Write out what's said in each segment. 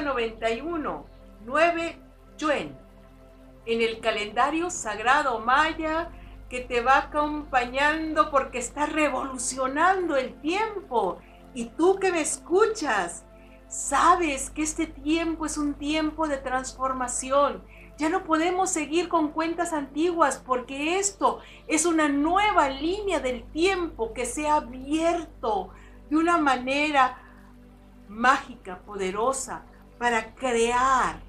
191, 9 Yuen. En el calendario sagrado maya que te va acompañando porque está revolucionando el tiempo. Y tú que me escuchas, sabes que este tiempo es un tiempo de transformación. Ya no podemos seguir con cuentas antiguas porque esto es una nueva línea del tiempo que se ha abierto de una manera mágica, poderosa, para crear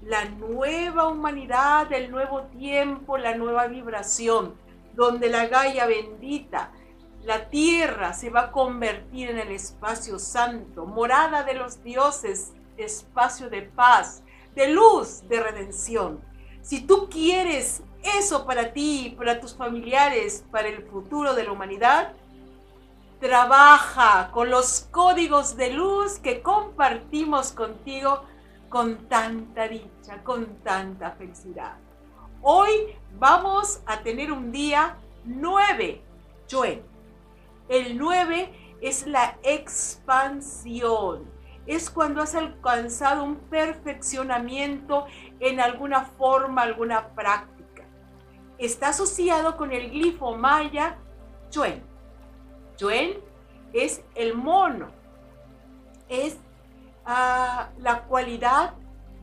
la nueva humanidad, el nuevo tiempo, la nueva vibración, donde la Gaia bendita, la tierra se va a convertir en el espacio santo, morada de los dioses, espacio de paz, de luz, de redención. Si tú quieres eso para ti, para tus familiares, para el futuro de la humanidad, trabaja con los códigos de luz que compartimos contigo con tanta dicha, con tanta felicidad. Hoy vamos a tener un día 9, Joel. El 9 es la expansión. Es cuando has alcanzado un perfeccionamiento en alguna forma, alguna práctica. Está asociado con el glifo maya Chuen. Es el mono. Es ah, la cualidad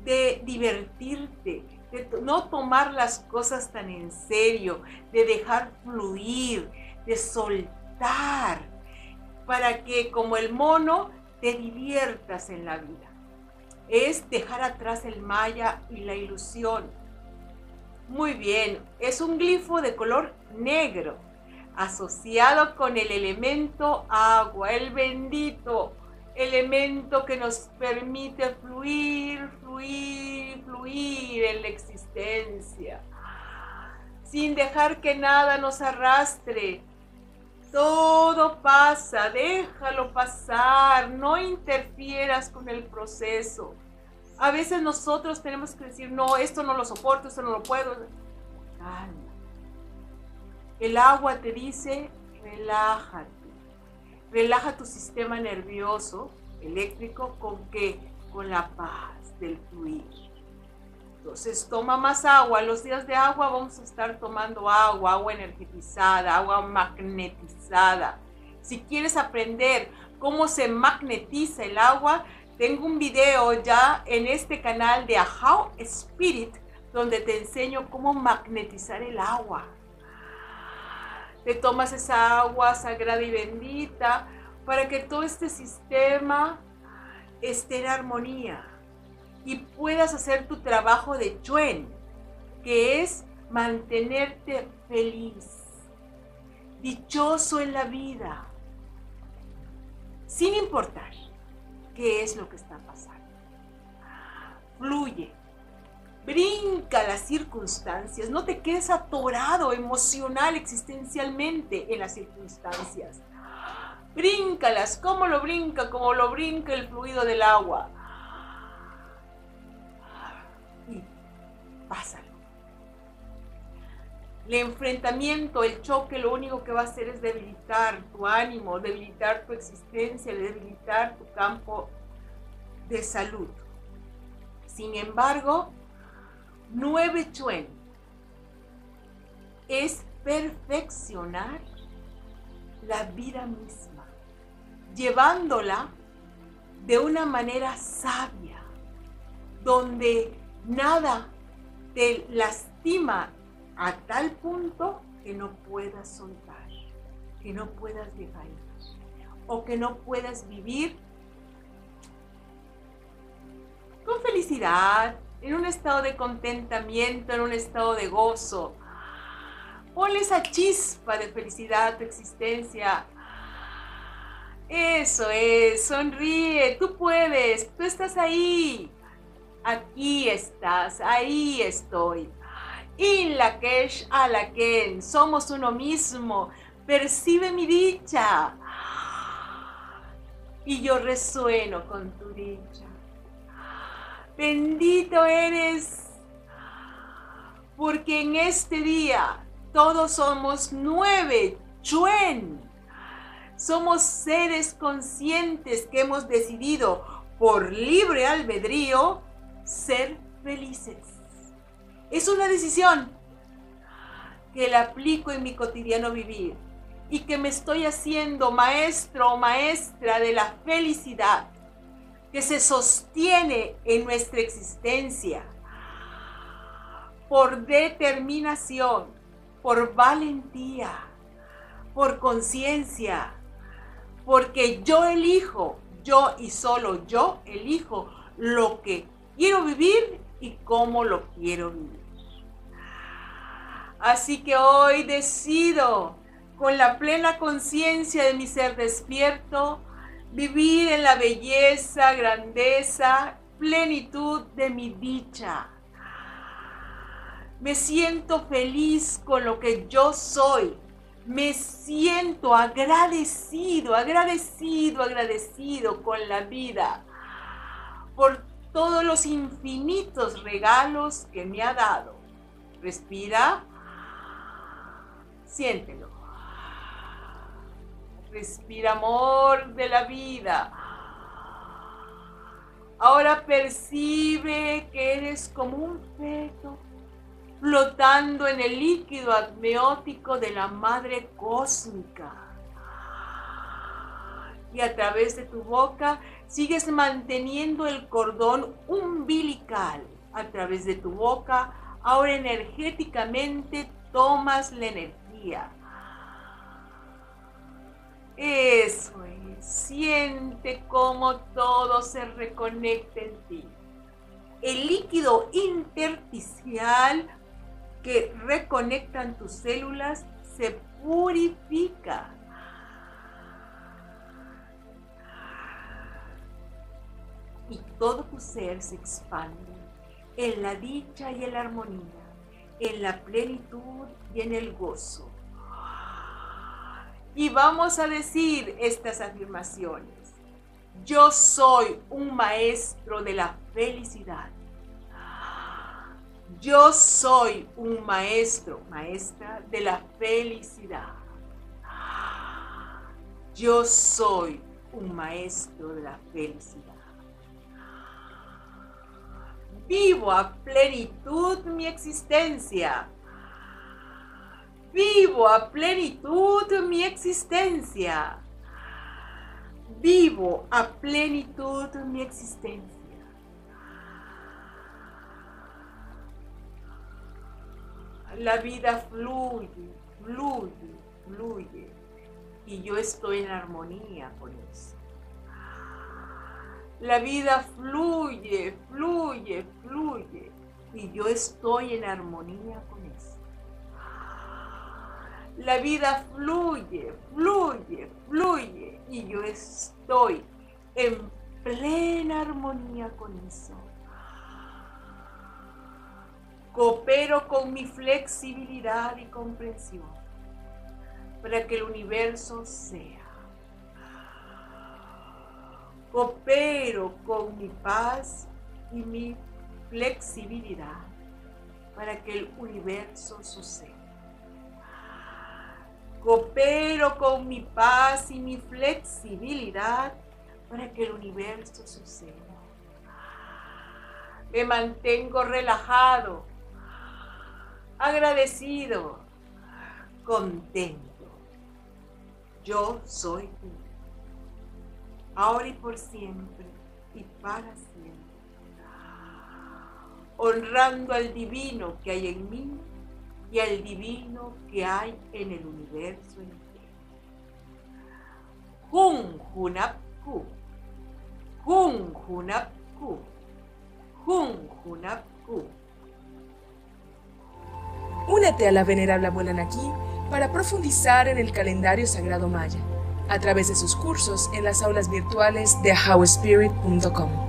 de divertirte, de no tomar las cosas tan en serio, de dejar fluir, de soltar, para que como el mono te diviertas en la vida. Es dejar atrás el maya y la ilusión. Muy bien, es un glifo de color negro, asociado con el elemento agua, el bendito elemento que nos permite fluir, fluir, fluir en la existencia, sin dejar que nada nos arrastre. Todo pasa, déjalo pasar, no interfieras con el proceso. A veces nosotros tenemos que decir, no, esto no lo soporto, esto no lo puedo. El agua te dice, relájate Relaja tu sistema nervioso eléctrico con qué? Con la paz del fluir. Entonces toma más agua. Los días de agua vamos a estar tomando agua, agua energetizada, agua magnetizada. Si quieres aprender cómo se magnetiza el agua, tengo un video ya en este canal de How Spirit donde te enseño cómo magnetizar el agua te tomas esa agua sagrada y bendita para que todo este sistema esté en armonía y puedas hacer tu trabajo de chuen, que es mantenerte feliz, dichoso en la vida, sin importar qué es lo que está pasando. Fluye, Brinca las circunstancias, no te quedes atorado emocional, existencialmente en las circunstancias. Bríncalas, como lo brinca, como lo brinca el fluido del agua. Y pásalo. El enfrentamiento, el choque, lo único que va a hacer es debilitar tu ánimo, debilitar tu existencia, debilitar tu campo de salud. Sin embargo, Nueve Chuen. Es perfeccionar la vida misma, llevándola de una manera sabia, donde nada te lastima a tal punto que no puedas soltar, que no puedas dejar ir, o que no puedas vivir con felicidad, en un estado de contentamiento, en un estado de gozo. Ponle esa chispa de felicidad a tu existencia. Eso es, sonríe, tú puedes, tú estás ahí. Aquí estás, ahí estoy. In la kesh a la ken, somos uno mismo. Percibe mi dicha. Y yo resueno con tu dicha. Bendito eres, porque en este día todos somos nueve, chuen. Somos seres conscientes que hemos decidido por libre albedrío, ser felices. Es una decisión que la aplico en mi cotidiano vivir y que me estoy haciendo maestro o maestra de la felicidad que se sostiene en nuestra existencia por determinación, por valentía, por conciencia, porque yo elijo, yo y solo yo elijo lo que quiero vivir y cómo lo quiero vivir. Así que hoy decido, con la plena conciencia de mi ser despierto, vivir en la belleza, grandeza, plenitud de mi dicha. Me siento feliz con lo que yo soy. Me siento agradecido, agradecido, agradecido con la vida por todos los infinitos regalos que me ha dado. Respira, siéntelo. Respira amor de la vida. Ahora percibe que eres como un feto flotando en el líquido amniótico de la madre cósmica. Y a través de tu boca sigues manteniendo el cordón umbilical. A través de tu boca, ahora energéticamente tomas la energía eso es. Siente cómo todo se reconecta en ti. El líquido intersticial que reconectan tus células se purifica. Y todo tu ser se expande en la dicha y en la armonía, en la plenitud y en el gozo y vamos a decir estas afirmaciones. Yo soy un maestro de la felicidad. Yo soy un maestro, maestra de la felicidad. Yo soy un maestro de la felicidad. Vivo a plenitud mi existencia Vivo a plenitud mi existencia. Vivo a plenitud mi existencia. La vida fluye, fluye, fluye. Y yo estoy en armonía con eso. La vida fluye, fluye, fluye. Y yo estoy en armonía con eso. La vida fluye, fluye, fluye y yo estoy en plena armonía con eso. Coopero con mi flexibilidad y comprensión para que el universo sea. Coopero con mi paz y mi flexibilidad para que el universo suceda. Coopero con mi paz y mi flexibilidad para que el universo suceda. Me mantengo relajado, agradecido, contento. Yo soy tú, ahora y por siempre y para siempre. Honrando al divino que hay en mí y al divino que hay en el universo entero. Jun Junapku, Jun Junapku, Jun Junapku. Únete a la venerable abuela Naki para profundizar en el calendario sagrado maya a través de sus cursos en las aulas virtuales de howspirit.com.